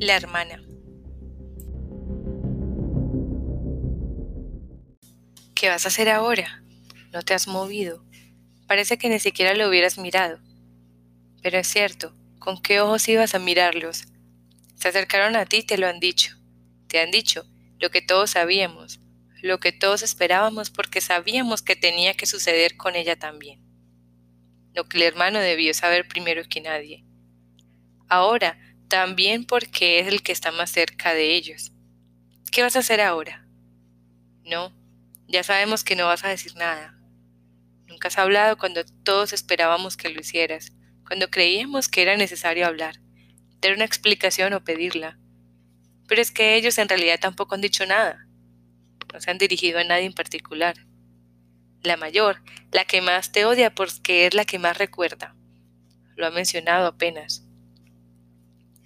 La hermana. ¿Qué vas a hacer ahora? No te has movido. Parece que ni siquiera lo hubieras mirado. Pero es cierto, ¿con qué ojos ibas a mirarlos? Se acercaron a ti y te lo han dicho. Te han dicho lo que todos sabíamos, lo que todos esperábamos porque sabíamos que tenía que suceder con ella también. Lo que el hermano debió saber primero que nadie. Ahora, también porque es el que está más cerca de ellos. ¿Qué vas a hacer ahora? No, ya sabemos que no vas a decir nada. Nunca has hablado cuando todos esperábamos que lo hicieras, cuando creíamos que era necesario hablar, dar una explicación o pedirla. Pero es que ellos en realidad tampoco han dicho nada. No se han dirigido a nadie en particular. La mayor, la que más te odia porque es la que más recuerda. Lo ha mencionado apenas.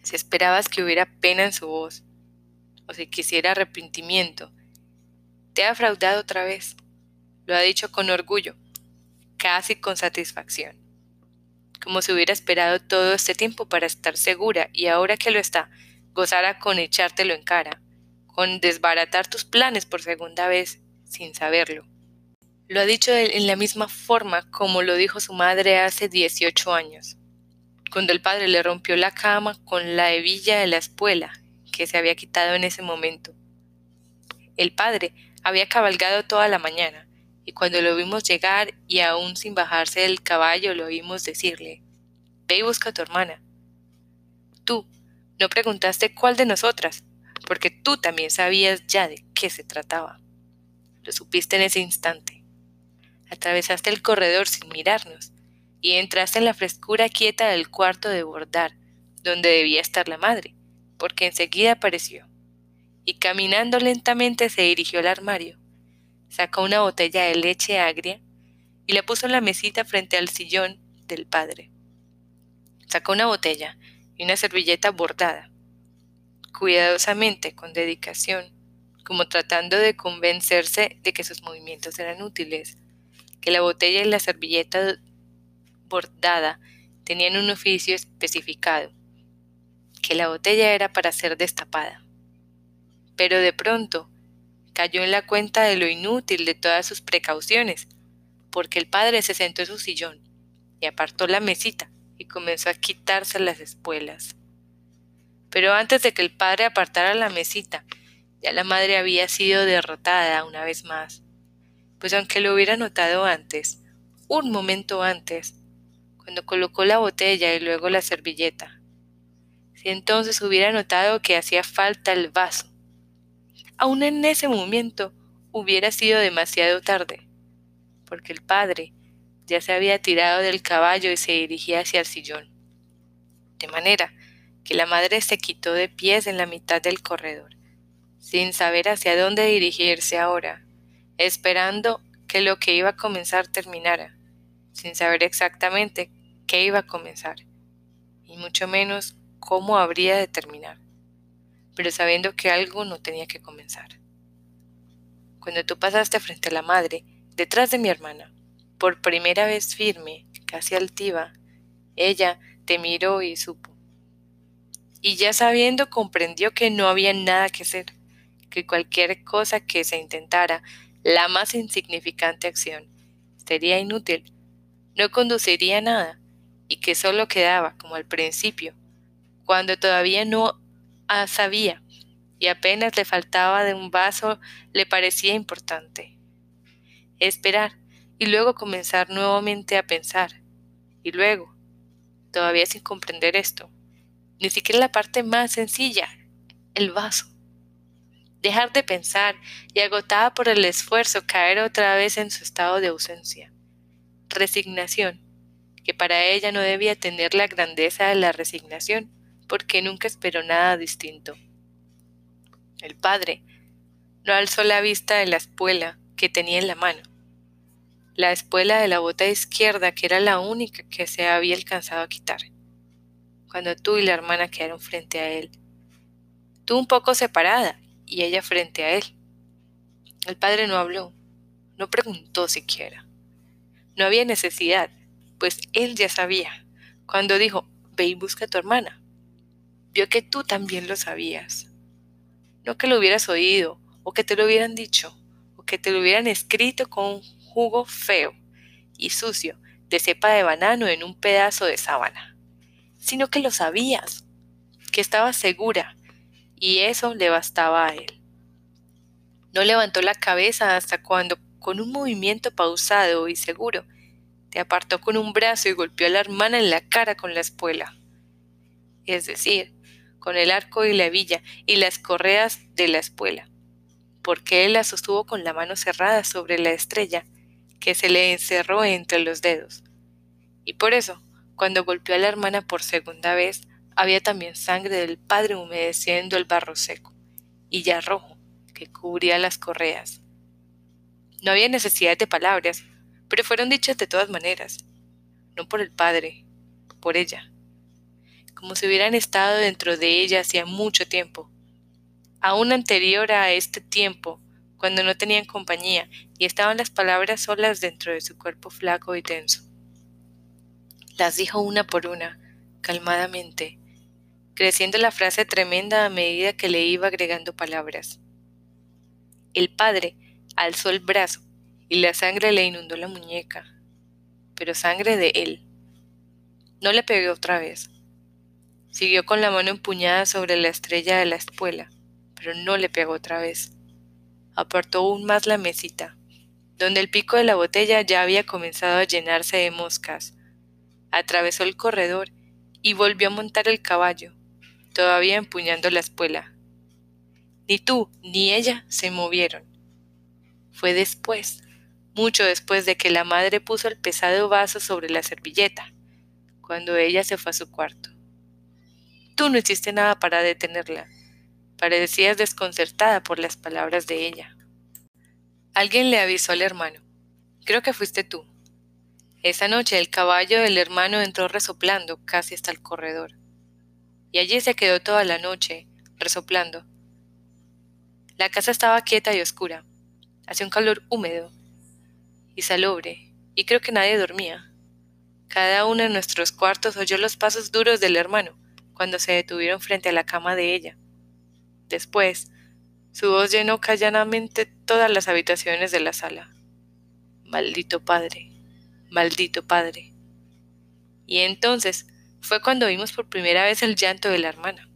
Si esperabas que hubiera pena en su voz, o si quisiera arrepentimiento, te ha fraudado otra vez. Lo ha dicho con orgullo, casi con satisfacción. Como si hubiera esperado todo este tiempo para estar segura y ahora que lo está, gozara con echártelo en cara, con desbaratar tus planes por segunda vez sin saberlo. Lo ha dicho en la misma forma como lo dijo su madre hace 18 años, cuando el padre le rompió la cama con la hebilla de la espuela que se había quitado en ese momento. El padre había cabalgado toda la mañana, y cuando lo vimos llegar y aún sin bajarse del caballo lo oímos decirle, Ve y busca a tu hermana. Tú no preguntaste cuál de nosotras, porque tú también sabías ya de qué se trataba. Lo supiste en ese instante. Atravesaste el corredor sin mirarnos y entraste en la frescura quieta del cuarto de bordar, donde debía estar la madre, porque enseguida apareció y caminando lentamente se dirigió al armario. Sacó una botella de leche agria y la puso en la mesita frente al sillón del padre. Sacó una botella y una servilleta bordada. Cuidadosamente, con dedicación, como tratando de convencerse de que sus movimientos eran útiles, que la botella y la servilleta bordada tenían un oficio especificado, que la botella era para ser destapada pero de pronto cayó en la cuenta de lo inútil de todas sus precauciones, porque el padre se sentó en su sillón y apartó la mesita y comenzó a quitarse las espuelas. Pero antes de que el padre apartara la mesita, ya la madre había sido derrotada una vez más, pues aunque lo hubiera notado antes, un momento antes, cuando colocó la botella y luego la servilleta, si entonces hubiera notado que hacía falta el vaso, aún en ese momento hubiera sido demasiado tarde, porque el padre ya se había tirado del caballo y se dirigía hacia el sillón. De manera que la madre se quitó de pies en la mitad del corredor, sin saber hacia dónde dirigirse ahora, esperando que lo que iba a comenzar terminara, sin saber exactamente qué iba a comenzar, y mucho menos cómo habría de terminar pero sabiendo que algo no tenía que comenzar. Cuando tú pasaste frente a la madre, detrás de mi hermana, por primera vez firme, casi altiva, ella te miró y supo. Y ya sabiendo comprendió que no había nada que hacer, que cualquier cosa que se intentara, la más insignificante acción, sería inútil, no conduciría nada, y que solo quedaba, como al principio, cuando todavía no sabía, y apenas le faltaba de un vaso le parecía importante. Esperar, y luego comenzar nuevamente a pensar, y luego, todavía sin comprender esto, ni siquiera la parte más sencilla, el vaso. Dejar de pensar y agotada por el esfuerzo caer otra vez en su estado de ausencia. Resignación, que para ella no debía tener la grandeza de la resignación, porque nunca esperó nada distinto. El padre no alzó la vista de la espuela que tenía en la mano, la espuela de la bota izquierda que era la única que se había alcanzado a quitar, cuando tú y la hermana quedaron frente a él. Tú un poco separada y ella frente a él. El padre no habló, no preguntó siquiera. No había necesidad, pues él ya sabía, cuando dijo, ve y busca a tu hermana vio que tú también lo sabías. No que lo hubieras oído, o que te lo hubieran dicho, o que te lo hubieran escrito con un jugo feo y sucio de cepa de banano en un pedazo de sábana, sino que lo sabías, que estabas segura, y eso le bastaba a él. No levantó la cabeza hasta cuando, con un movimiento pausado y seguro, te apartó con un brazo y golpeó a la hermana en la cara con la espuela. Es decir, con el arco y la villa y las correas de la espuela, porque él la sostuvo con la mano cerrada sobre la estrella que se le encerró entre los dedos. Y por eso, cuando golpeó a la hermana por segunda vez, había también sangre del padre humedeciendo el barro seco, y ya rojo, que cubría las correas. No había necesidad de palabras, pero fueron dichas de todas maneras, no por el padre, por ella, como si hubieran estado dentro de ella hacía mucho tiempo, aún anterior a este tiempo, cuando no tenían compañía y estaban las palabras solas dentro de su cuerpo flaco y tenso. Las dijo una por una, calmadamente, creciendo la frase tremenda a medida que le iba agregando palabras. El padre alzó el brazo y la sangre le inundó la muñeca, pero sangre de él. No le pegué otra vez. Siguió con la mano empuñada sobre la estrella de la espuela, pero no le pegó otra vez. Apartó aún más la mesita, donde el pico de la botella ya había comenzado a llenarse de moscas. Atravesó el corredor y volvió a montar el caballo, todavía empuñando la espuela. Ni tú ni ella se movieron. Fue después, mucho después de que la madre puso el pesado vaso sobre la servilleta, cuando ella se fue a su cuarto. Tú no hiciste nada para detenerla. Parecías desconcertada por las palabras de ella. Alguien le avisó al hermano. Creo que fuiste tú. Esa noche el caballo del hermano entró resoplando casi hasta el corredor. Y allí se quedó toda la noche, resoplando, la casa estaba quieta y oscura. Hacía un calor húmedo y salobre, y creo que nadie dormía. Cada uno de nuestros cuartos oyó los pasos duros del hermano cuando se detuvieron frente a la cama de ella. Después, su voz llenó calladamente todas las habitaciones de la sala. Maldito padre, maldito padre. Y entonces fue cuando vimos por primera vez el llanto de la hermana.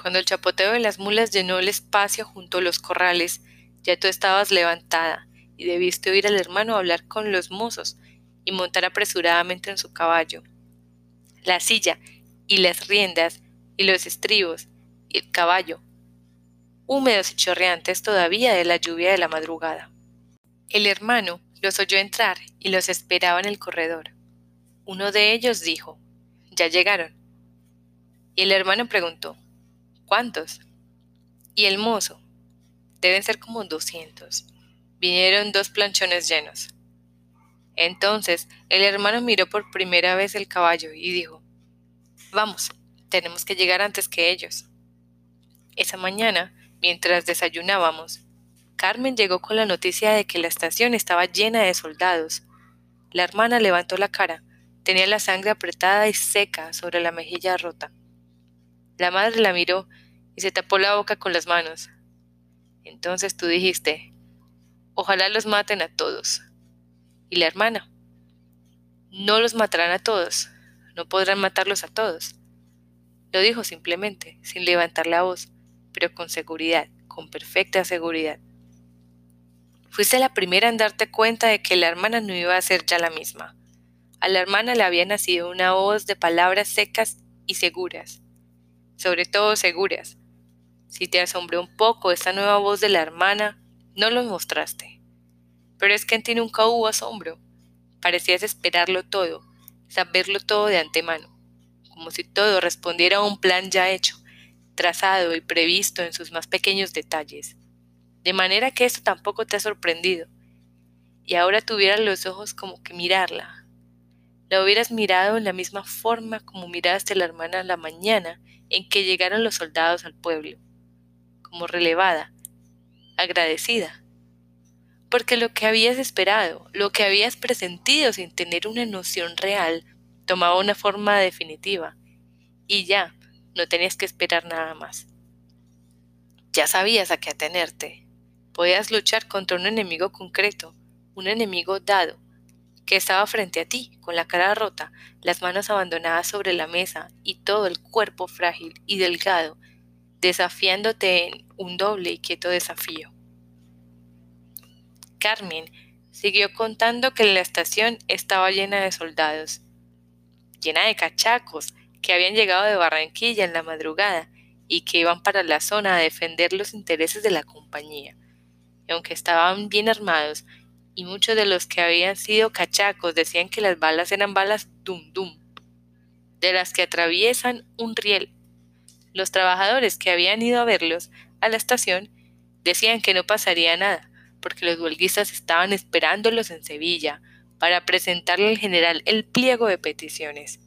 Cuando el chapoteo de las mulas llenó el espacio junto a los corrales, ya tú estabas levantada y debiste oír al hermano hablar con los mozos y montar apresuradamente en su caballo. La silla y las riendas y los estribos y el caballo, húmedos y chorreantes todavía de la lluvia de la madrugada. El hermano los oyó entrar y los esperaba en el corredor. Uno de ellos dijo, Ya llegaron. Y el hermano preguntó, ¿Cuántos? Y el mozo. Deben ser como doscientos. Vinieron dos planchones llenos. Entonces el hermano miró por primera vez el caballo y dijo, Vamos, tenemos que llegar antes que ellos. Esa mañana, mientras desayunábamos, Carmen llegó con la noticia de que la estación estaba llena de soldados. La hermana levantó la cara, tenía la sangre apretada y seca sobre la mejilla rota. La madre la miró y se tapó la boca con las manos. Entonces tú dijiste, ojalá los maten a todos. Y la hermana, no los matarán a todos, no podrán matarlos a todos. Lo dijo simplemente, sin levantar la voz, pero con seguridad, con perfecta seguridad. Fuiste la primera en darte cuenta de que la hermana no iba a ser ya la misma. A la hermana le había nacido una voz de palabras secas y seguras, sobre todo seguras. Si te asombró un poco esta nueva voz de la hermana, no lo mostraste. Pero es que en ti nunca hubo asombro. Parecías esperarlo todo, saberlo todo de antemano, como si todo respondiera a un plan ya hecho, trazado y previsto en sus más pequeños detalles. De manera que esto tampoco te ha sorprendido. Y ahora tuvieras los ojos como que mirarla. La hubieras mirado en la misma forma como miraste a la hermana la mañana en que llegaron los soldados al pueblo, como relevada, agradecida, porque lo que habías esperado, lo que habías presentido sin tener una noción real, tomaba una forma definitiva, y ya no tenías que esperar nada más. Ya sabías a qué atenerte. Podías luchar contra un enemigo concreto, un enemigo dado, que estaba frente a ti, con la cara rota, las manos abandonadas sobre la mesa y todo el cuerpo frágil y delgado, desafiándote en un doble y quieto desafío. Carmen siguió contando que la estación estaba llena de soldados, llena de cachacos que habían llegado de Barranquilla en la madrugada y que iban para la zona a defender los intereses de la compañía. Y aunque estaban bien armados, y muchos de los que habían sido cachacos decían que las balas eran balas dum dum, de las que atraviesan un riel. Los trabajadores que habían ido a verlos a la estación decían que no pasaría nada, porque los huelguistas estaban esperándolos en Sevilla para presentarle al general el pliego de peticiones,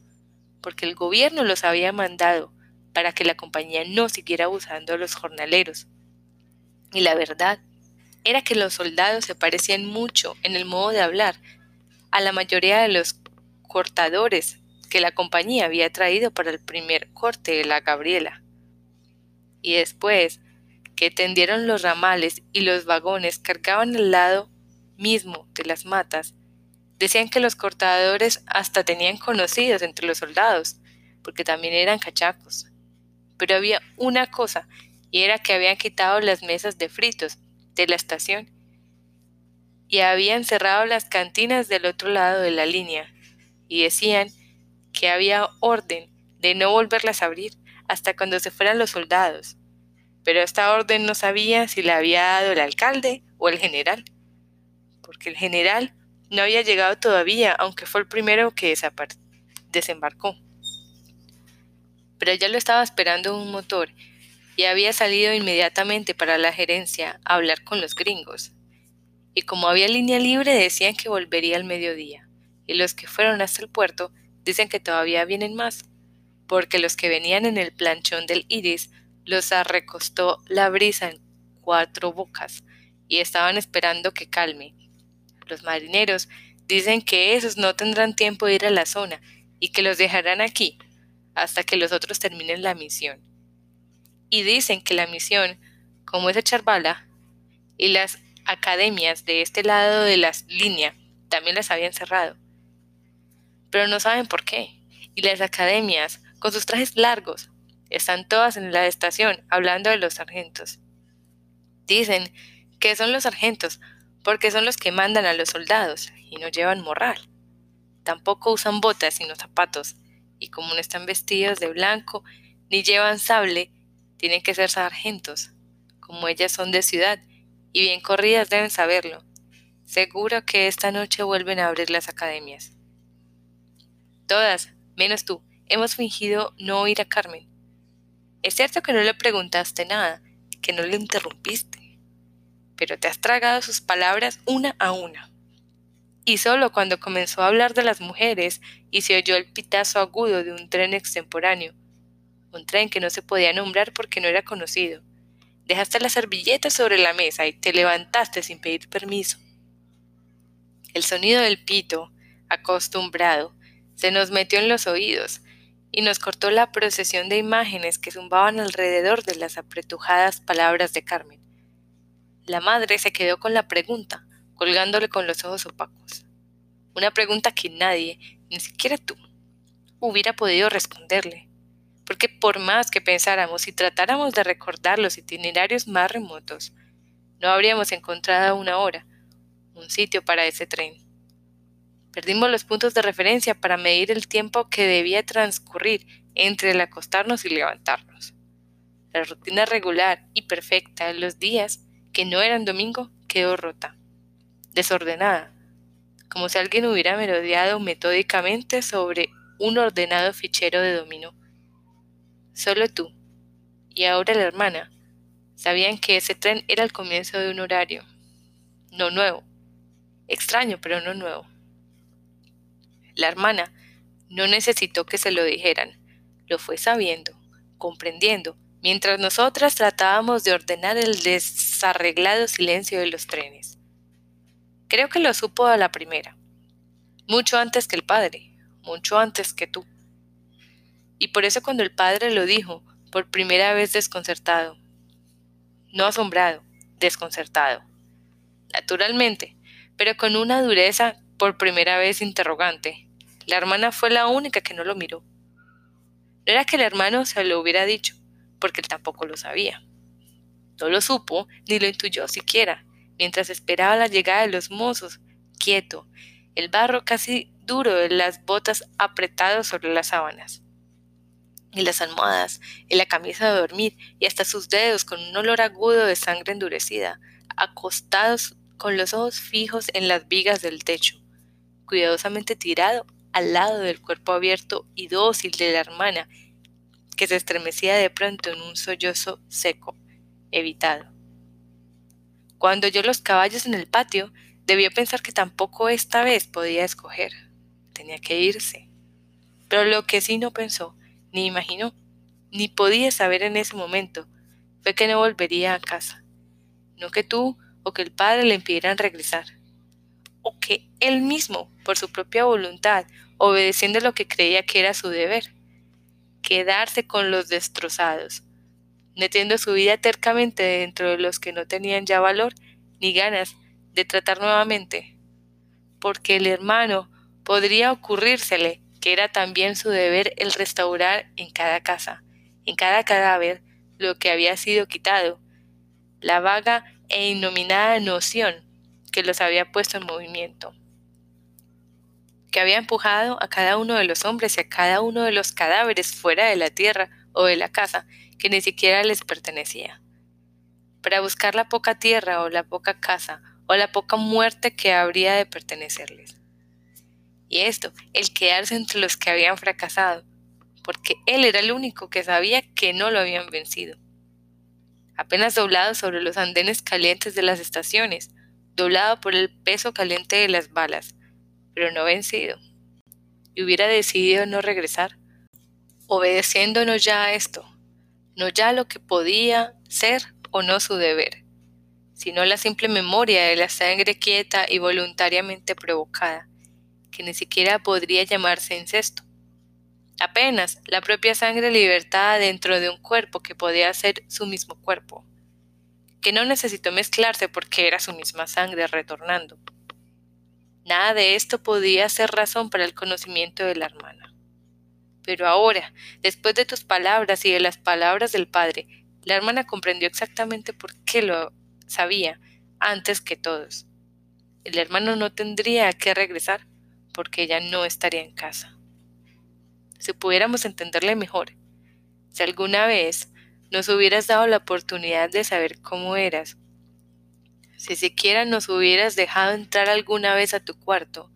porque el gobierno los había mandado para que la compañía no siguiera abusando a los jornaleros. Y la verdad era que los soldados se parecían mucho en el modo de hablar a la mayoría de los cortadores que la compañía había traído para el primer corte de la Gabriela. Y después que tendieron los ramales y los vagones cargaban al lado mismo de las matas. Decían que los cortadores hasta tenían conocidos entre los soldados, porque también eran cachacos. Pero había una cosa, y era que habían quitado las mesas de fritos de la estación y habían cerrado las cantinas del otro lado de la línea, y decían que había orden de no volverlas a abrir hasta cuando se fueran los soldados pero esta orden no sabía si la había dado el alcalde o el general, porque el general no había llegado todavía, aunque fue el primero que desembarcó. Pero ya lo estaba esperando un motor y había salido inmediatamente para la gerencia a hablar con los gringos. Y como había línea libre decían que volvería al mediodía, y los que fueron hasta el puerto dicen que todavía vienen más, porque los que venían en el planchón del Iris los arrecostó la brisa en cuatro bocas y estaban esperando que calme. Los marineros dicen que esos no tendrán tiempo de ir a la zona y que los dejarán aquí hasta que los otros terminen la misión. Y dicen que la misión, como es echar bala, y las academias de este lado de la línea también las habían cerrado. Pero no saben por qué. Y las academias, con sus trajes largos, están todas en la estación hablando de los sargentos. Dicen que son los sargentos porque son los que mandan a los soldados y no llevan morral. Tampoco usan botas sino zapatos, y como no están vestidos de blanco ni llevan sable, tienen que ser sargentos. Como ellas son de ciudad y bien corridas deben saberlo. Seguro que esta noche vuelven a abrir las academias. Todas, menos tú, hemos fingido no oír a Carmen. Es cierto que no le preguntaste nada, que no le interrumpiste, pero te has tragado sus palabras una a una. Y solo cuando comenzó a hablar de las mujeres y se oyó el pitazo agudo de un tren extemporáneo, un tren que no se podía nombrar porque no era conocido, dejaste la servilleta sobre la mesa y te levantaste sin pedir permiso. El sonido del pito, acostumbrado, se nos metió en los oídos y nos cortó la procesión de imágenes que zumbaban alrededor de las apretujadas palabras de Carmen. La madre se quedó con la pregunta, colgándole con los ojos opacos. Una pregunta que nadie, ni siquiera tú, hubiera podido responderle, porque por más que pensáramos y tratáramos de recordar los itinerarios más remotos, no habríamos encontrado una hora, un sitio para ese tren. Perdimos los puntos de referencia para medir el tiempo que debía transcurrir entre el acostarnos y levantarnos. La rutina regular y perfecta de los días que no eran domingo quedó rota, desordenada, como si alguien hubiera merodeado metódicamente sobre un ordenado fichero de dominó. Solo tú y ahora la hermana sabían que ese tren era el comienzo de un horario, no nuevo, extraño pero no nuevo. La hermana no necesitó que se lo dijeran, lo fue sabiendo, comprendiendo, mientras nosotras tratábamos de ordenar el desarreglado silencio de los trenes. Creo que lo supo a la primera, mucho antes que el padre, mucho antes que tú. y por eso cuando el padre lo dijo, por primera vez desconcertado, no asombrado, desconcertado, naturalmente, pero con una dureza por primera vez interrogante. La hermana fue la única que no lo miró. No era que el hermano se lo hubiera dicho, porque él tampoco lo sabía. No lo supo ni lo intuyó siquiera, mientras esperaba la llegada de los mozos, quieto, el barro casi duro de las botas apretado sobre las sábanas y las almohadas, y la camisa de dormir, y hasta sus dedos con un olor agudo de sangre endurecida, acostados con los ojos fijos en las vigas del techo, cuidadosamente tirado al lado del cuerpo abierto y dócil de la hermana, que se estremecía de pronto en un sollozo seco, evitado. Cuando oyó los caballos en el patio, debió pensar que tampoco esta vez podía escoger. Tenía que irse. Pero lo que sí no pensó ni imaginó, ni podía saber en ese momento, fue que no volvería a casa. No que tú o que el padre le impidieran regresar, o que él mismo, por su propia voluntad, obedeciendo lo que creía que era su deber, quedarse con los destrozados, metiendo su vida tercamente dentro de los que no tenían ya valor ni ganas de tratar nuevamente, porque el hermano podría ocurrírsele que era también su deber el restaurar en cada casa, en cada cadáver, lo que había sido quitado, la vaga e innominada noción que los había puesto en movimiento, que había empujado a cada uno de los hombres y a cada uno de los cadáveres fuera de la tierra o de la casa, que ni siquiera les pertenecía, para buscar la poca tierra o la poca casa o la poca muerte que habría de pertenecerles y esto, el quedarse entre los que habían fracasado, porque él era el único que sabía que no lo habían vencido. Apenas doblado sobre los andenes calientes de las estaciones, doblado por el peso caliente de las balas, pero no vencido. Y hubiera decidido no regresar, obedeciéndonos ya a esto, no ya lo que podía ser o no su deber, sino la simple memoria de la sangre quieta y voluntariamente provocada, que ni siquiera podría llamarse incesto. Apenas la propia sangre libertada dentro de un cuerpo que podía ser su mismo cuerpo, que no necesitó mezclarse porque era su misma sangre retornando. Nada de esto podía ser razón para el conocimiento de la hermana. Pero ahora, después de tus palabras y de las palabras del padre, la hermana comprendió exactamente por qué lo sabía antes que todos. El hermano no tendría que regresar porque ella no estaría en casa. Si pudiéramos entenderle mejor, si alguna vez nos hubieras dado la oportunidad de saber cómo eras, si siquiera nos hubieras dejado entrar alguna vez a tu cuarto,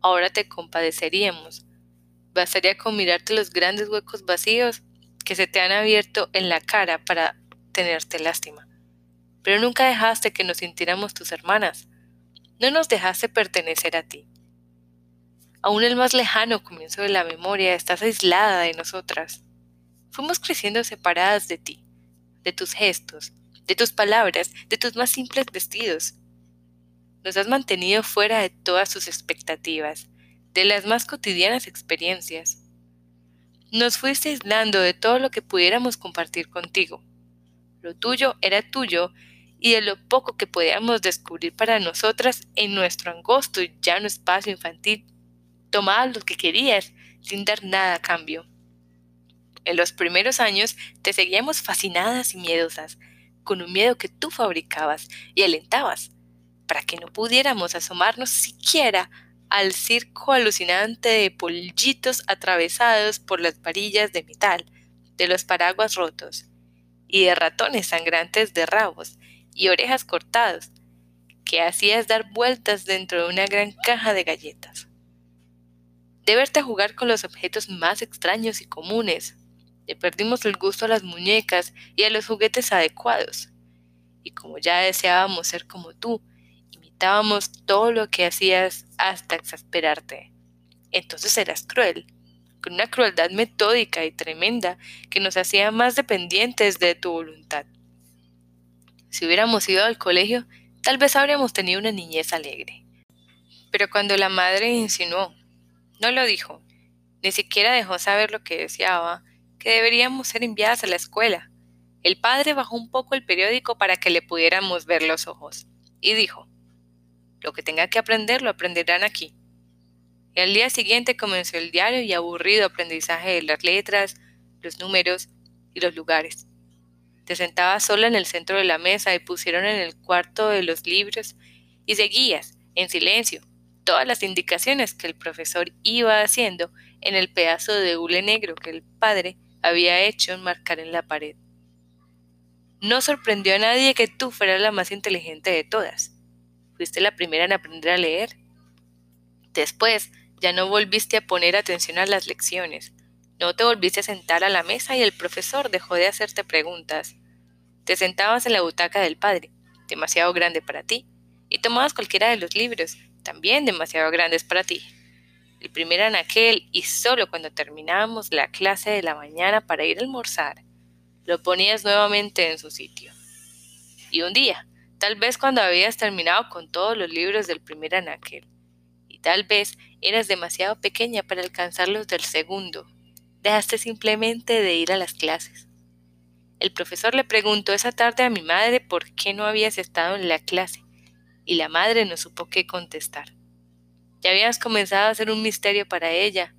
ahora te compadeceríamos. Bastaría con mirarte los grandes huecos vacíos que se te han abierto en la cara para tenerte lástima. Pero nunca dejaste que nos sintiéramos tus hermanas. No nos dejaste pertenecer a ti. Aún el más lejano comienzo de la memoria estás aislada de nosotras. Fuimos creciendo separadas de ti, de tus gestos, de tus palabras, de tus más simples vestidos. Nos has mantenido fuera de todas sus expectativas, de las más cotidianas experiencias. Nos fuiste aislando de todo lo que pudiéramos compartir contigo. Lo tuyo era tuyo y de lo poco que podíamos descubrir para nosotras en nuestro angosto y llano espacio infantil tomabas lo que querías sin dar nada a cambio. En los primeros años te seguíamos fascinadas y miedosas, con un miedo que tú fabricabas y alentabas, para que no pudiéramos asomarnos siquiera al circo alucinante de pollitos atravesados por las varillas de metal, de los paraguas rotos, y de ratones sangrantes de rabos y orejas cortados, que hacías dar vueltas dentro de una gran caja de galletas de verte jugar con los objetos más extraños y comunes. Le perdimos el gusto a las muñecas y a los juguetes adecuados. Y como ya deseábamos ser como tú, imitábamos todo lo que hacías hasta exasperarte. Entonces eras cruel, con una crueldad metódica y tremenda que nos hacía más dependientes de tu voluntad. Si hubiéramos ido al colegio, tal vez habríamos tenido una niñez alegre. Pero cuando la madre insinuó no lo dijo, Ni siquiera dejó saber lo que deseaba, que deberíamos ser enviadas a la escuela. El padre bajó un poco el periódico para que le pudiéramos ver los ojos, y dijo, Lo que tenga que aprender lo aprenderán aquí. Y al día siguiente comenzó el diario y aburrido aprendizaje de las letras, los números y los lugares. Te sentabas sola en el centro de la mesa y pusieron en el cuarto de los libros y seguías, en silencio, todas las indicaciones que el profesor iba haciendo en el pedazo de hule negro que el padre había hecho enmarcar en la pared. No sorprendió a nadie que tú fueras la más inteligente de todas. Fuiste la primera en aprender a leer. Después, ya no volviste a poner atención a las lecciones. No te volviste a sentar a la mesa y el profesor dejó de hacerte preguntas. Te sentabas en la butaca del padre, demasiado grande para ti, y tomabas cualquiera de los libros, también demasiado grandes para ti. El primer anaquel y solo cuando terminábamos la clase de la mañana para ir a almorzar, lo ponías nuevamente en su sitio. Y un día, tal vez cuando habías terminado con todos los libros del primer anaquel, y tal vez eras demasiado pequeña para alcanzar los del segundo, dejaste simplemente de ir a las clases. El profesor le preguntó esa tarde a mi madre por qué no habías estado en la clase y la madre no supo qué contestar. Ya habías comenzado a hacer un misterio para ella,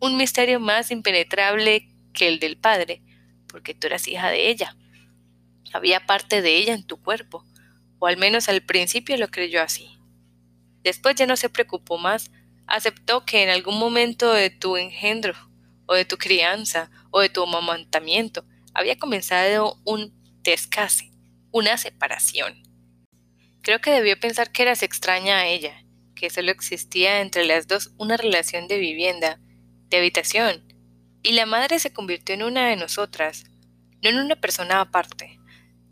un misterio más impenetrable que el del padre, porque tú eras hija de ella. Había parte de ella en tu cuerpo, o al menos al principio lo creyó así. Después ya no se preocupó más, aceptó que en algún momento de tu engendro, o de tu crianza, o de tu amamantamiento, había comenzado un descase, una separación. Creo que debió pensar que eras extraña a ella, que solo existía entre las dos una relación de vivienda, de habitación, y la madre se convirtió en una de nosotras, no en una persona aparte,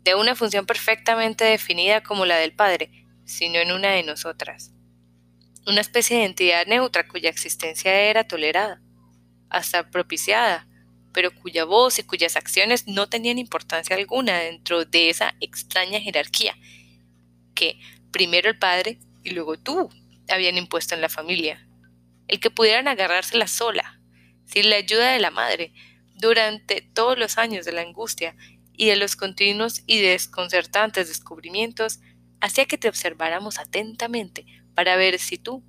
de una función perfectamente definida como la del padre, sino en una de nosotras. Una especie de entidad neutra cuya existencia era tolerada, hasta propiciada, pero cuya voz y cuyas acciones no tenían importancia alguna dentro de esa extraña jerarquía que primero el padre y luego tú habían impuesto en la familia. El que pudieran agarrársela sola, sin la ayuda de la madre, durante todos los años de la angustia y de los continuos y desconcertantes descubrimientos, hacía que te observáramos atentamente para ver si tú,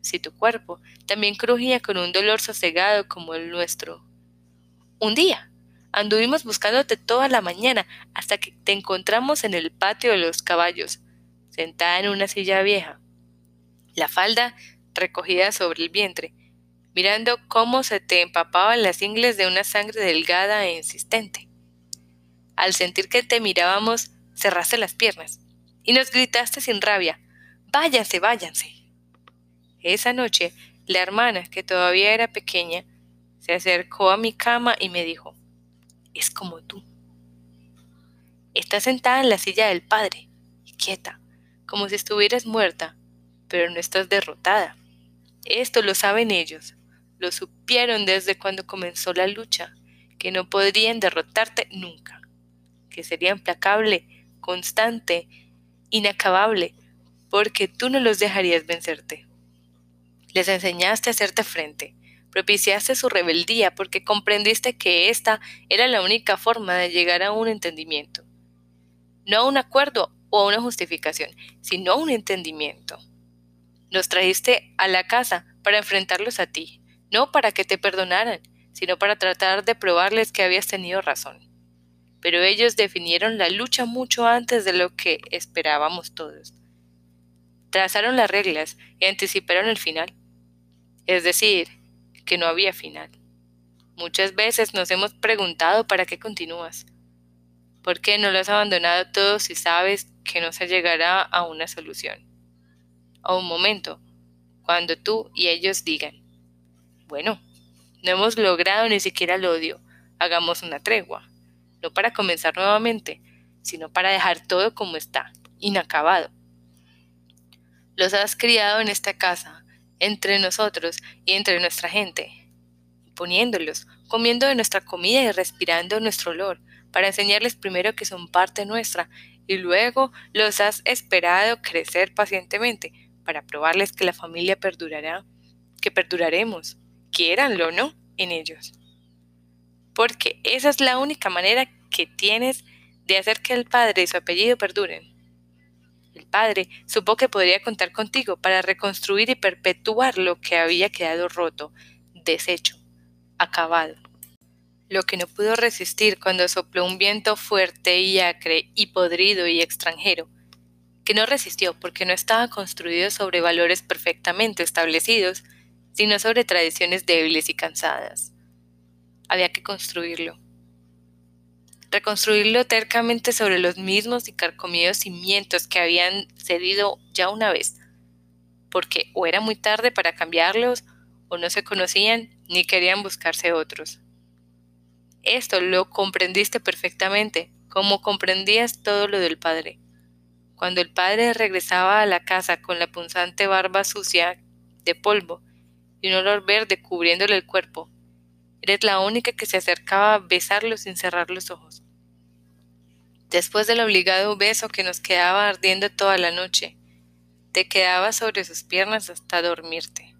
si tu cuerpo, también crujía con un dolor sosegado como el nuestro. Un día, anduvimos buscándote toda la mañana hasta que te encontramos en el patio de los caballos, sentada en una silla vieja, la falda recogida sobre el vientre, mirando cómo se te empapaban las ingles de una sangre delgada e insistente. Al sentir que te mirábamos, cerraste las piernas y nos gritaste sin rabia, váyanse, váyanse. Esa noche, la hermana, que todavía era pequeña, se acercó a mi cama y me dijo, es como tú. Estás sentada en la silla del padre, quieta, como si estuvieras muerta, pero no estás derrotada. Esto lo saben ellos, lo supieron desde cuando comenzó la lucha, que no podrían derrotarte nunca, que sería implacable, constante, inacabable, porque tú no los dejarías vencerte. Les enseñaste a hacerte frente, propiciaste su rebeldía porque comprendiste que esta era la única forma de llegar a un entendimiento. No a un acuerdo o una justificación, sino un entendimiento. Nos trajiste a la casa para enfrentarlos a ti, no para que te perdonaran, sino para tratar de probarles que habías tenido razón. Pero ellos definieron la lucha mucho antes de lo que esperábamos todos. Trazaron las reglas y anticiparon el final. Es decir, que no había final. Muchas veces nos hemos preguntado para qué continúas. ¿Por qué no lo has abandonado todo si sabes que no se llegará a una solución? A un momento, cuando tú y ellos digan, bueno, no hemos logrado ni siquiera el odio, hagamos una tregua, no para comenzar nuevamente, sino para dejar todo como está, inacabado. Los has criado en esta casa, entre nosotros y entre nuestra gente, poniéndolos, comiendo de nuestra comida y respirando nuestro olor, para enseñarles primero que son parte nuestra y luego los has esperado crecer pacientemente para probarles que la familia perdurará, que perduraremos, quiéranlo o no, en ellos. Porque esa es la única manera que tienes de hacer que el Padre y su apellido perduren. El Padre supo que podría contar contigo para reconstruir y perpetuar lo que había quedado roto, deshecho, acabado. Lo que no pudo resistir cuando sopló un viento fuerte y acre y podrido y extranjero, que no resistió porque no estaba construido sobre valores perfectamente establecidos, sino sobre tradiciones débiles y cansadas. Había que construirlo. Reconstruirlo tercamente sobre los mismos y carcomidos cimientos que habían cedido ya una vez, porque o era muy tarde para cambiarlos, o no se conocían ni querían buscarse otros. Esto lo comprendiste perfectamente, como comprendías todo lo del Padre. Cuando el padre regresaba a la casa con la punzante barba sucia de polvo y un olor verde cubriéndole el cuerpo, eres la única que se acercaba a besarlo sin cerrar los ojos. Después del obligado beso que nos quedaba ardiendo toda la noche, te quedabas sobre sus piernas hasta dormirte.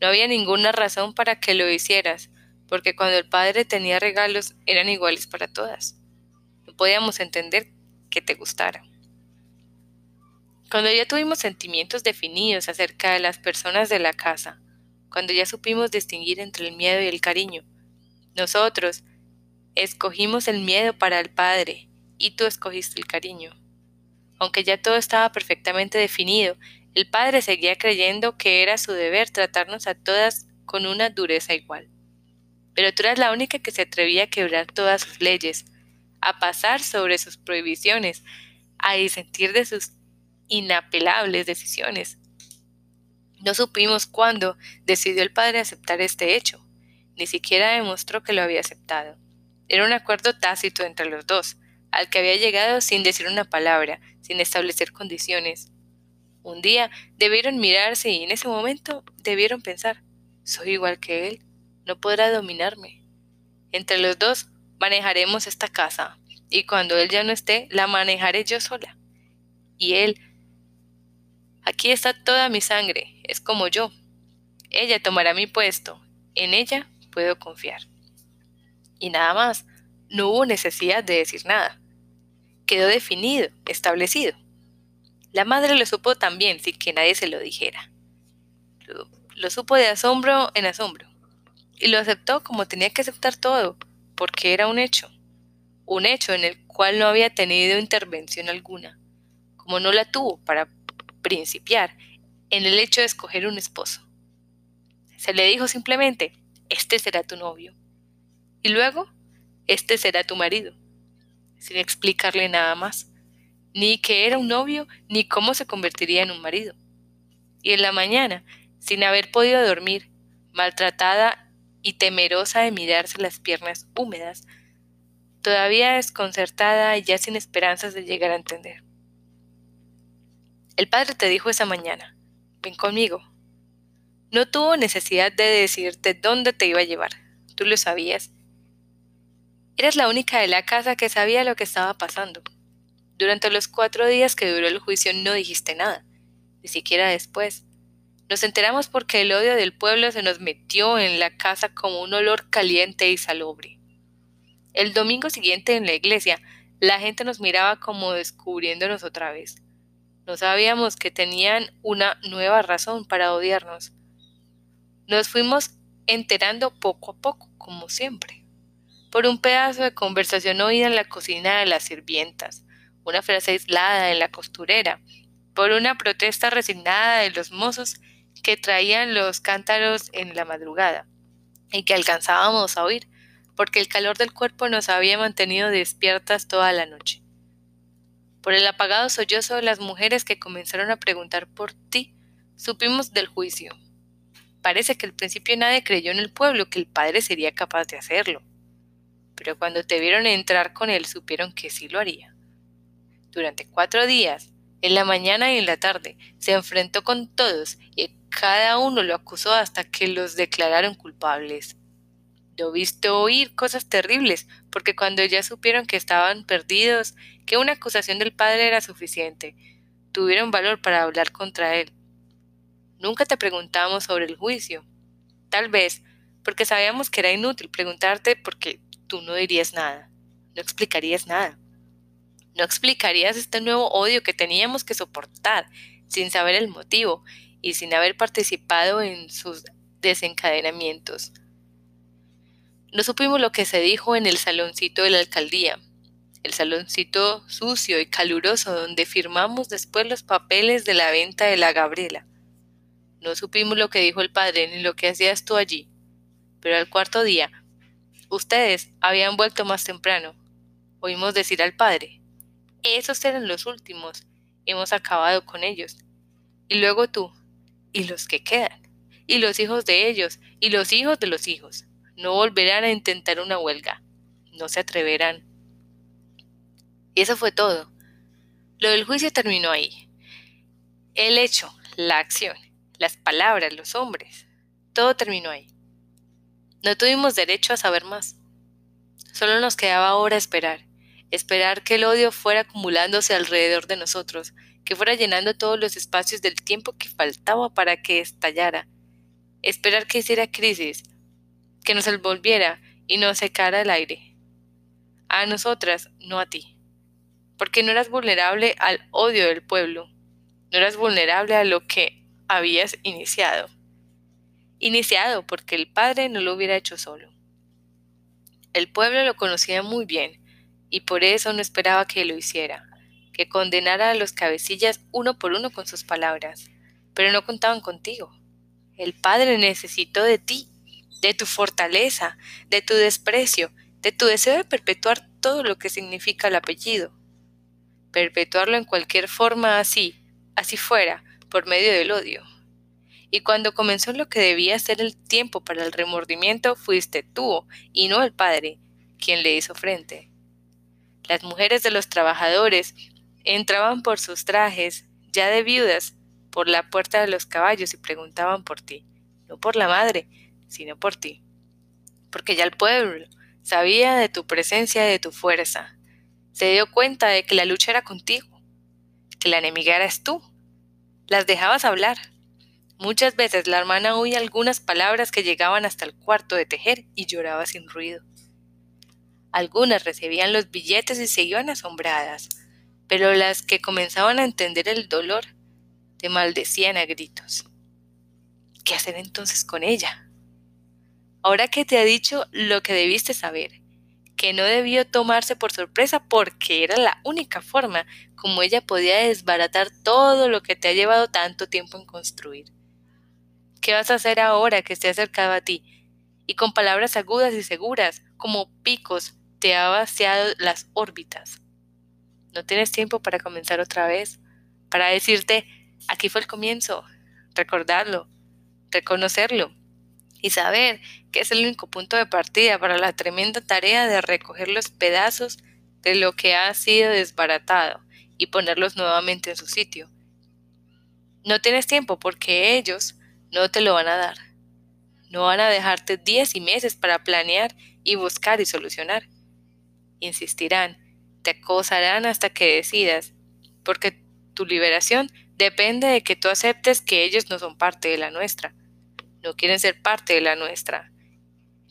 No había ninguna razón para que lo hicieras, porque cuando el padre tenía regalos eran iguales para todas. No podíamos entender que te gustara. Cuando ya tuvimos sentimientos definidos acerca de las personas de la casa, cuando ya supimos distinguir entre el miedo y el cariño, nosotros escogimos el miedo para el Padre y tú escogiste el cariño. Aunque ya todo estaba perfectamente definido, el Padre seguía creyendo que era su deber tratarnos a todas con una dureza igual. Pero tú eras la única que se atrevía a quebrar todas sus leyes, a pasar sobre sus prohibiciones, a disentir de sus inapelables decisiones. No supimos cuándo decidió el padre aceptar este hecho. Ni siquiera demostró que lo había aceptado. Era un acuerdo tácito entre los dos, al que había llegado sin decir una palabra, sin establecer condiciones. Un día debieron mirarse y en ese momento debieron pensar, soy igual que él, no podrá dominarme. Entre los dos manejaremos esta casa, y cuando él ya no esté, la manejaré yo sola. Y él Aquí está toda mi sangre, es como yo. Ella tomará mi puesto, en ella puedo confiar. Y nada más, no hubo necesidad de decir nada. Quedó definido, establecido. La madre lo supo también sin que nadie se lo dijera. Lo, supo de asombro en asombro. Y lo aceptó como tenía que aceptar todo, porque era un hecho. Un hecho en el cual no había tenido intervención alguna, como no la tuvo para principiar en el hecho de escoger un esposo. Se le dijo simplemente, este será tu novio. Y luego, este será tu marido, sin explicarle nada más, ni que era un novio, ni cómo se convertiría en un marido. Y en la mañana, sin haber podido dormir, maltratada y temerosa de mirarse las piernas húmedas, todavía desconcertada y ya sin esperanzas de llegar a entender. El padre te dijo esa mañana, ven conmigo. No tuvo necesidad de decirte dónde te iba a llevar. Tú lo sabías. Eras la única de la casa que sabía lo que estaba pasando. Durante los cuatro días que duró el juicio no dijiste nada, ni siquiera después. Nos enteramos porque el odio del pueblo se nos metió en la casa como un olor caliente y salobre. El domingo siguiente en la iglesia, la gente nos miraba como descubriéndonos otra vez. No sabíamos que tenían una nueva razón para odiarnos. Nos fuimos enterando poco a poco, como siempre, por un pedazo de conversación oída en la cocina de las sirvientas, una frase aislada en la costurera, por una protesta resignada de los mozos que traían los cántaros en la madrugada y que alcanzábamos a oír, porque el calor del cuerpo nos había mantenido despiertas toda la noche por el apagado sollozo de las mujeres que comenzaron a preguntar por ti, supimos del juicio. Parece que al principio nadie creyó en el pueblo que el padre sería capaz de hacerlo. Pero cuando te vieron entrar con él supieron que sí lo haría. Durante cuatro días, en la mañana y en la tarde, se enfrentó con todos y cada uno lo acusó hasta que los declararon culpables. Lo viste oír cosas terribles, porque cuando ya supieron que estaban perdidos, que una acusación del padre era suficiente, tuvieron valor para hablar contra él. Nunca te preguntamos sobre el juicio. Tal vez porque sabíamos que era inútil preguntarte porque tú no dirías nada, no explicarías nada. No explicarías este nuevo odio que teníamos que soportar sin saber el motivo y sin haber participado en sus desencadenamientos. No supimos lo que se dijo en el saloncito de la alcaldía, el saloncito sucio y caluroso donde firmamos después los papeles de la venta de la Gabriela. No supimos lo que dijo el padre ni lo que hacías tú allí, pero al cuarto día, ustedes habían vuelto más temprano. Oímos decir al padre, esos eran los últimos, hemos acabado con ellos. Y luego tú, y los que quedan, y los hijos de ellos, y los hijos de los hijos, no volverán a intentar una huelga, no se atreverán. Y eso fue todo. Lo del juicio terminó ahí. El hecho, la acción, las palabras, los hombres, todo terminó ahí. No tuvimos derecho a saber más. Solo nos quedaba ahora esperar, esperar que el odio fuera acumulándose alrededor de nosotros, que fuera llenando todos los espacios del tiempo que faltaba para que estallara, esperar que hiciera crisis, que nos envolviera y nos secara el aire. A nosotras, no a ti. Porque no eras vulnerable al odio del pueblo, no eras vulnerable a lo que habías iniciado. Iniciado porque el padre no lo hubiera hecho solo. El pueblo lo conocía muy bien y por eso no esperaba que lo hiciera que condenara a los cabecillas uno por uno con sus palabras, pero no contaban contigo. El Padre necesitó de ti, de tu fortaleza, de tu desprecio, de tu deseo de perpetuar todo lo que significa el apellido. Perpetuarlo en cualquier forma así, así fuera, por medio del odio. Y cuando comenzó lo que debía ser el tiempo para el remordimiento, fuiste tú, y no el Padre, quien le hizo frente. Las mujeres de los trabajadores Entraban por sus trajes, ya de viudas, por la puerta de los caballos y preguntaban por ti, no por la madre, sino por ti. Porque ya el pueblo sabía de tu presencia y de tu fuerza. Se dio cuenta de que la lucha era contigo, que la enemiga eras tú. Las dejabas hablar. Muchas veces la hermana oía algunas palabras que llegaban hasta el cuarto de tejer y lloraba sin ruido. Algunas recibían los billetes y se iban asombradas, pero las que comenzaban a entender el dolor te maldecían a gritos. ¿Qué hacer entonces con ella? Ahora que te ha dicho lo que debiste saber, que no debió tomarse por sorpresa porque era la única forma como ella podía desbaratar todo lo que te ha llevado tanto tiempo en construir. ¿Qué vas a hacer ahora que esté acercado a ti? Y con palabras agudas y seguras, como picos, te ha vaciado las órbitas. No tienes tiempo para comenzar otra vez, para decirte, aquí fue el comienzo, recordarlo, reconocerlo y saber que es el único punto de partida para la tremenda tarea de recoger los pedazos de lo que ha sido desbaratado y ponerlos nuevamente en su sitio. No tienes tiempo porque ellos no te lo van a dar. No van a dejarte días y meses para planear y buscar y solucionar. Insistirán te acosarán hasta que decidas, porque tu liberación depende de que tú aceptes que ellos no son parte de la nuestra, no quieren ser parte de la nuestra,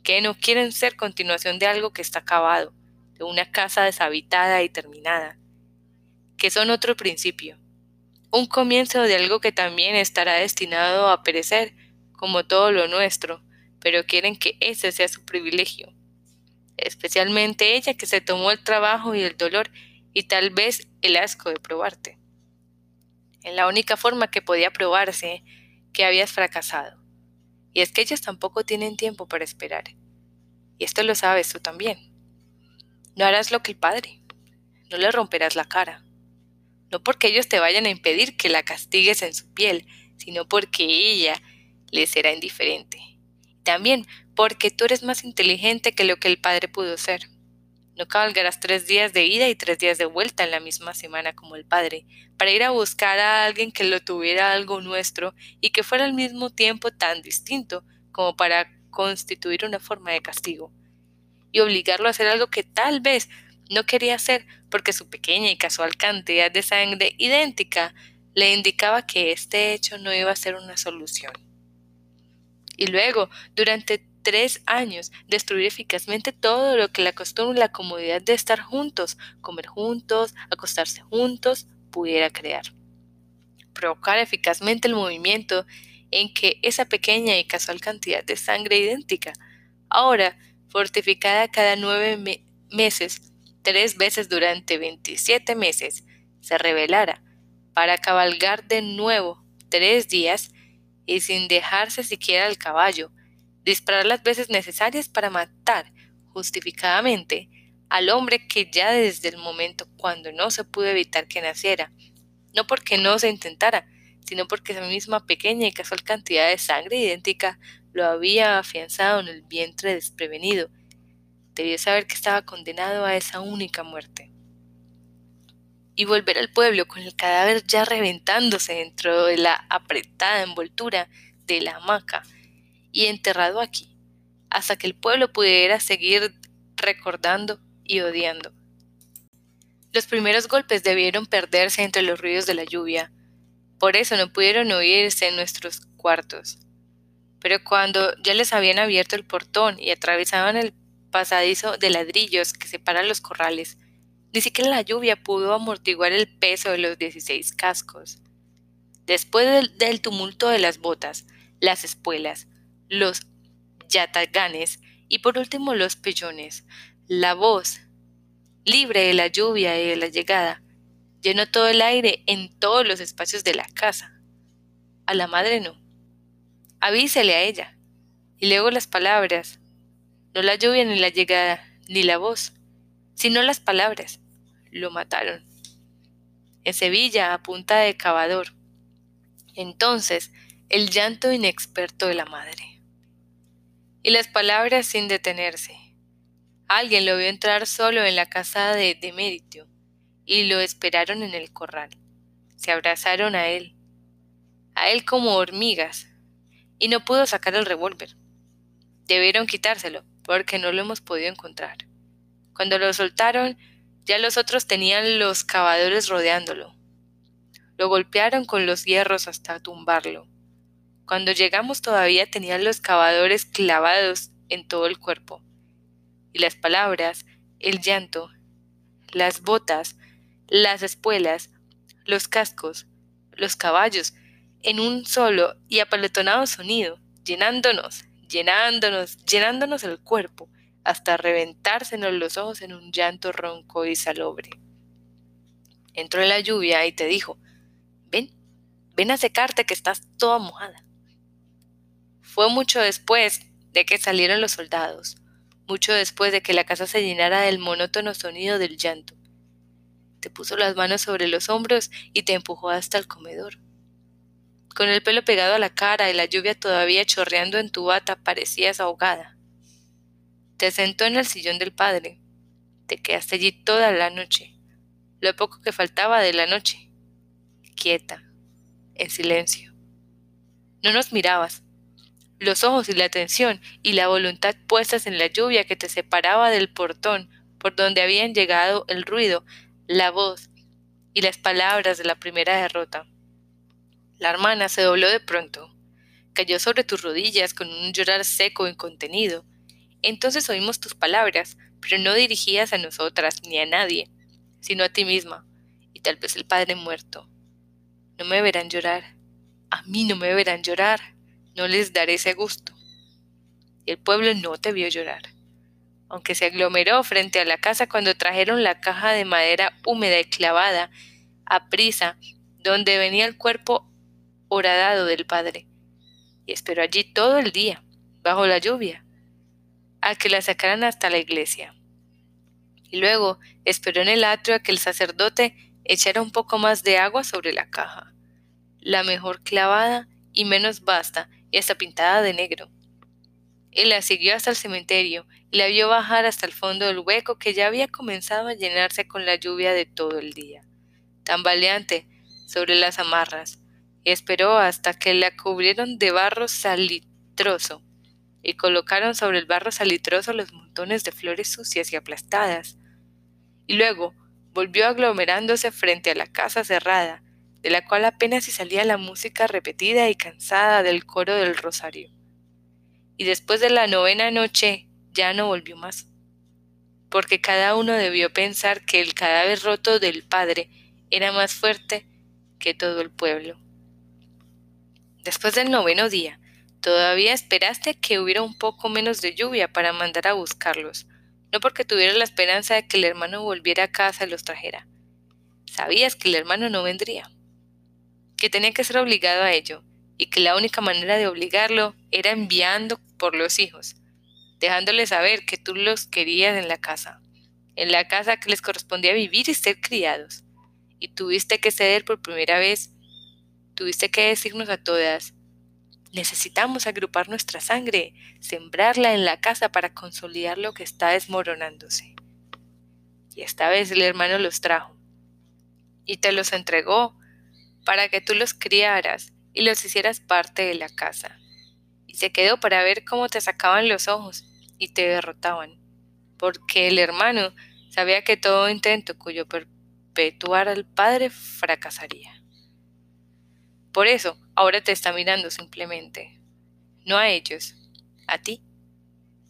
que no quieren ser continuación de algo que está acabado, de una casa deshabitada y terminada, que son otro principio, un comienzo de algo que también estará destinado a perecer, como todo lo nuestro, pero quieren que ese sea su privilegio, especialmente ella que se tomó el trabajo y el dolor y tal vez el asco de probarte. En la única forma que podía probarse que habías fracasado. Y es que ellos tampoco tienen tiempo para esperar. Y esto lo sabes tú también. No harás lo que el padre. No le romperás la cara. No porque ellos te vayan a impedir que la castigues en su piel, sino porque ella le será indiferente. También porque tú eres más inteligente que lo que el Padre pudo ser. No cabalgarás tres días de ida y tres días de vuelta en la misma semana como el Padre, para ir a buscar a alguien que lo tuviera algo nuestro y que fuera al mismo tiempo tan distinto como para constituir una forma de castigo, y obligarlo a hacer algo que tal vez no quería hacer porque su pequeña y casual cantidad de sangre idéntica le indicaba que este hecho no iba a ser una solución. Y luego, durante tres años, destruir eficazmente todo lo que la costumbre la comodidad de estar juntos, comer juntos, acostarse juntos, pudiera crear. Provocar eficazmente el movimiento en que esa pequeña y casual cantidad de sangre idéntica, ahora fortificada cada nueve meses, tres veces durante 27 meses, se revelara para cabalgar de nuevo tres días y sin dejarse siquiera el caballo, disparar las veces necesarias para matar justificadamente al hombre que ya desde el momento cuando no se pudo evitar que naciera, no porque no se intentara, sino porque esa misma pequeña y casual cantidad de sangre idéntica lo había afianzado en el vientre desprevenido. Debió saber que estaba condenado a esa única muerte. Y volver al pueblo con el cadáver ya reventándose dentro de la apretada envoltura de la hamaca y enterrado aquí, hasta que el pueblo pudiera seguir recordando y odiando. Los primeros golpes debieron perderse entre los ruidos de la lluvia, por eso no pudieron oírse en nuestros cuartos. Pero cuando ya les habían abierto el portón y atravesaban el pasadizo de ladrillos que separa los corrales, ni siquiera la lluvia pudo amortiguar el peso de los dieciséis cascos. Después del, tumulto de las botas, las espuelas, los yataganes y por último los pellones, la voz, libre de la lluvia y de la llegada, llenó todo el aire en todos los espacios de la casa. A la madre no. Avísele a ella. Y luego las palabras. No la lluvia ni la llegada, ni la voz, sino las palabras. Lo mataron. En Sevilla, a punta de cavador. Entonces, el llanto inexperto de la madre. Y las palabras sin detenerse. Alguien lo vio entrar solo en la casa de Demeritio y lo esperaron en el corral. Se abrazaron a él, a él como hormigas, y no pudo sacar el revólver. Debieron quitárselo, porque no lo hemos podido encontrar. Cuando lo soltaron, ya los otros tenían los cavadores rodeándolo. Lo golpearon con los hierros hasta tumbarlo. Cuando llegamos todavía tenían los cavadores clavados en todo el cuerpo. Y las palabras, el llanto, las botas, las espuelas, los cascos, los caballos, en un solo y apaletonado sonido, llenándonos, llenándonos, llenándonos el cuerpo, hasta reventársenos los ojos en un llanto ronco y salobre. Entró la lluvia y te dijo, ven, ven a secarte que estás toda mojada. Fue mucho después de que salieron los soldados, mucho después de que la casa se llenara del monótono sonido del llanto te puso las manos sobre los hombros y te empujó hasta el comedor. Con el pelo pegado a la cara y la lluvia todavía chorreando en tu bata parecías ahogada. Te sentó en el sillón del padre. Te quedaste allí toda la noche, lo poco que faltaba de la noche, quieta, en silencio. No nos mirabas. Los ojos y la atención y la voluntad puestas en la lluvia que te separaba del portón por donde habían llegado el ruido la voz y las palabras de la primera derrota. La hermana se dobló de pronto, cayó sobre tus rodillas con un llorar seco e incontenido. Entonces oímos tus palabras, pero no dirigías a nosotras ni a nadie, sino a ti misma, y tal vez el padre muerto. No me verán llorar, a mí no me verán llorar, no les daré ese gusto. Y el pueblo no te vio llorar aunque se aglomeró frente a la casa cuando trajeron la caja de madera húmeda y clavada a prisa, donde venía el cuerpo horadado del padre, y esperó allí todo el día, bajo la lluvia, a que la sacaran hasta la iglesia. Y luego esperó en el atrio a que el sacerdote echara un poco más de agua sobre la caja, la mejor clavada y menos vasta y hasta pintada de negro. Él la siguió hasta el cementerio y la vio bajar hasta el fondo del hueco que ya había comenzado a llenarse con la lluvia de todo el día, tambaleante sobre las amarras, y esperó hasta que la cubrieron de barro salitroso y colocaron sobre el barro salitroso los montones de flores sucias y aplastadas. Y luego volvió aglomerándose frente a la casa cerrada, de la cual apenas si salía la música repetida y cansada del coro del rosario y después de la novena noche ya no volvió más, porque cada uno debió pensar que el cadáver roto del padre era más fuerte que todo el pueblo. Después del noveno día, todavía esperaste que hubiera un poco menos de lluvia para mandar a buscarlos, no porque tuvieras la esperanza de que el hermano volviera a casa y los trajera. Sabías que el hermano no vendría, que tenía que ser obligado a ello, y que la única manera de obligarlo era enviando por los hijos, dejándoles saber que tú los querías en la casa, en la casa que les correspondía vivir y ser criados. Y tuviste que ceder por primera vez, tuviste que decirnos a todas, necesitamos agrupar nuestra sangre, sembrarla en la casa para consolidar lo que está desmoronándose. Y esta vez el hermano los trajo y te los entregó para que tú los criaras y los hicieras parte de la casa. Y se quedó para ver cómo te sacaban los ojos y te derrotaban, porque el hermano sabía que todo intento cuyo perpetuar al padre fracasaría. Por eso, ahora te está mirando simplemente, no a ellos, a ti,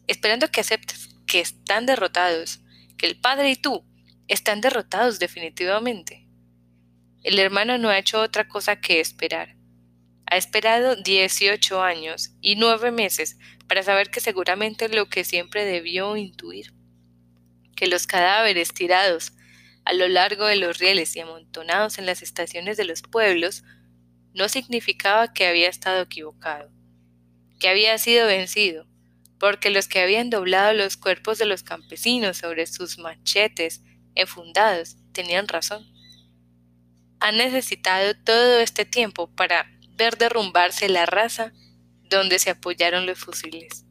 esperando que aceptes que están derrotados, que el padre y tú están derrotados definitivamente. El hermano no ha hecho otra cosa que esperar, ha esperado 18 años y nueve meses para saber que seguramente lo que siempre debió intuir, que los cadáveres tirados a lo largo de los rieles y amontonados en las estaciones de los pueblos no significaba que había estado equivocado, que había sido vencido, porque los que habían doblado los cuerpos de los campesinos sobre sus machetes enfundados tenían razón. Han necesitado todo este tiempo para ver derrumbarse la raza donde se apoyaron los fusiles.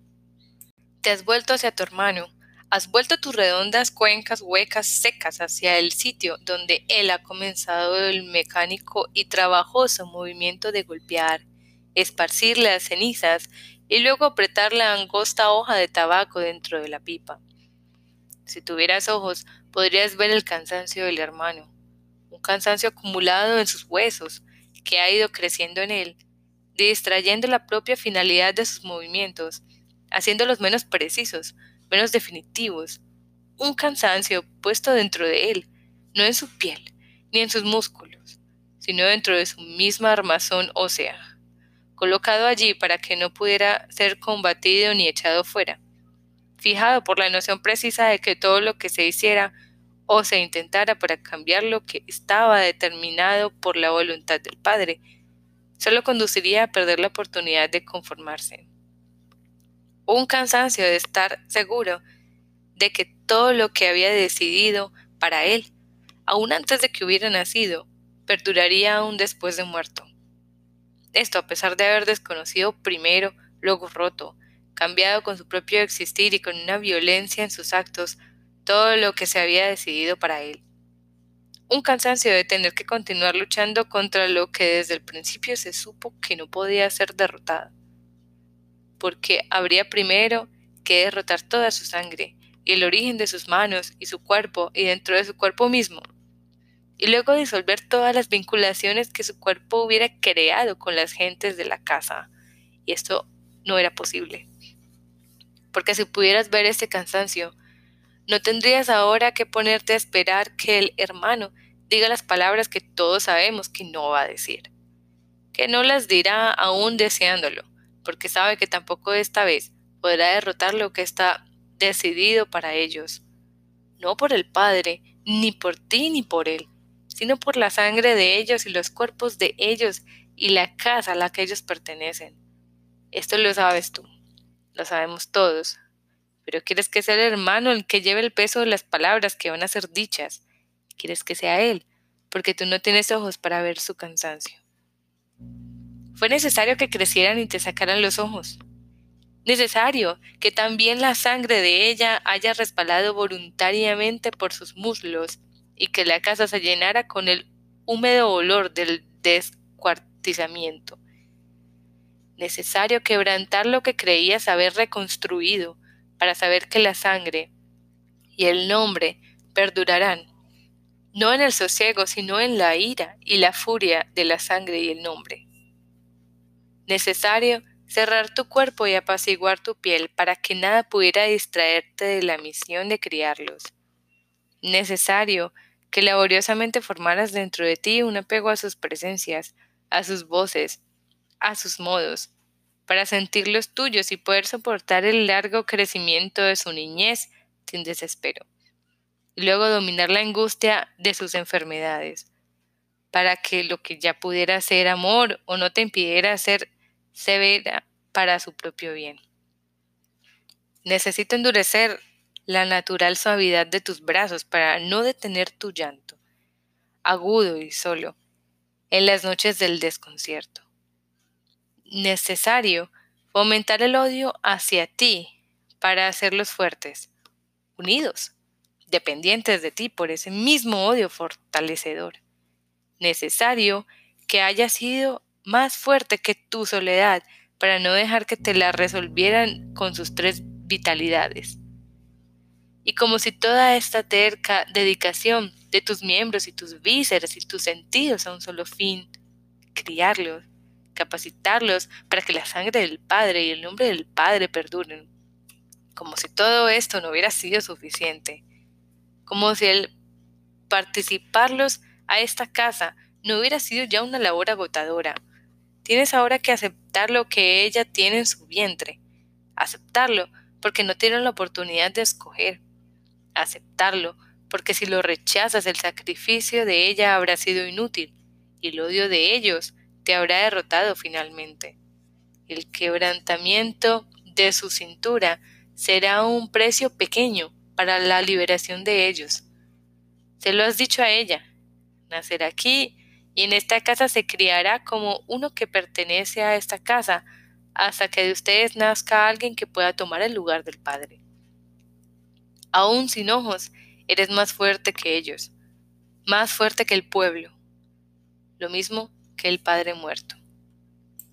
Te has vuelto hacia tu hermano, has vuelto tus redondas cuencas huecas secas hacia el sitio donde él ha comenzado el mecánico y trabajoso movimiento de golpear, esparcir las cenizas y luego apretar la angosta hoja de tabaco dentro de la pipa. Si tuvieras ojos, podrías ver el cansancio del hermano, un cansancio acumulado en sus huesos, que ha ido creciendo en él, distrayendo la propia finalidad de sus movimientos, haciéndolos menos precisos, menos definitivos, un cansancio puesto dentro de él, no en su piel, ni en sus músculos, sino dentro de su misma armazón ósea, colocado allí para que no pudiera ser combatido ni echado fuera, fijado por la noción precisa de que todo lo que se hiciera o se intentara para cambiar lo que estaba determinado por la voluntad del Padre, solo conduciría a perder la oportunidad de conformarse. Un cansancio de estar seguro de que todo lo que había decidido para él, aún antes de que hubiera nacido, perduraría aún después de muerto. Esto a pesar de haber desconocido primero, luego roto, cambiado con su propio existir y con una violencia en sus actos todo lo que se había decidido para él. Un cansancio de tener que continuar luchando contra lo que desde el principio se supo que no podía ser derrotado, porque habría primero que derrotar toda su sangre y el origen de sus manos y su cuerpo y dentro de su cuerpo mismo, y luego disolver todas las vinculaciones que su cuerpo hubiera creado con las gentes de la casa, y esto no era posible. Porque si pudieras ver ese cansancio, no tendrías ahora que ponerte a esperar que el hermano diga las palabras que todos sabemos que no va a decir, que no las dirá aún deseándolo, porque sabe que tampoco esta vez podrá derrotar lo que está decidido para ellos, no por el Padre, ni por ti ni por él, sino por la sangre de ellos y los cuerpos de ellos y la casa a la que ellos pertenecen. Esto lo sabes tú, lo sabemos todos, pero quieres que sea el hermano el que lleve el peso de las palabras que van a ser dichas. Quieres que sea él, porque tú no tienes ojos para ver su cansancio. Fue necesario que crecieran y te sacaran los ojos. Necesario que también la sangre de ella haya resbalado voluntariamente por sus muslos y que la casa se llenara con el húmedo olor del descuartizamiento. Necesario quebrantar lo que creías haber reconstruido para saber que la sangre y el nombre perdurarán, no en el sosiego, sino en la ira y la furia de la sangre y el nombre. Necesario cerrar tu cuerpo y apaciguar tu piel para que nada pudiera distraerte de la misión de criarlos. Necesario que laboriosamente formaras dentro de ti un apego a sus presencias, a sus voces, a sus modos, para sentirlos tuyos y poder soportar el largo crecimiento de su niñez sin desespero, y luego dominar la angustia de sus enfermedades, para que lo que ya pudiera ser amor o no te impidiera ser severa para su propio bien. Necesito endurecer la natural suavidad de tus brazos para no detener tu llanto, agudo y solo, en las noches del desconcierto. Necesario fomentar el odio hacia ti para hacerlos fuertes, unidos, dependientes de ti por ese mismo odio fortalecedor. Necesario que haya sido más fuerte que tu soledad para no dejar que te la resolvieran con sus tres vitalidades. Y como si toda esta terca dedicación de tus miembros y tus vísceras y tus sentidos a un solo fin, criarlos, capacitarlos para que la sangre del Padre y el nombre del Padre perduren, como si todo esto no hubiera sido suficiente, como si el participarlos a esta casa no hubiera sido ya una labor agotadora, Tienes ahora que aceptar lo que ella tiene en su vientre. Aceptarlo porque no tienen la oportunidad de escoger. Aceptarlo porque si lo rechazas el sacrificio de ella habrá sido inútil y el odio de ellos te habrá derrotado finalmente. El quebrantamiento de su cintura será un precio pequeño para la liberación de ellos. Se lo has dicho a ella. Nacer aquí y en esta casa se criará como uno que pertenece a esta casa, hasta que de ustedes nazca alguien que pueda tomar el lugar del Padre. Aún sin ojos, eres más fuerte que ellos, más fuerte que el pueblo, lo mismo que el Padre muerto.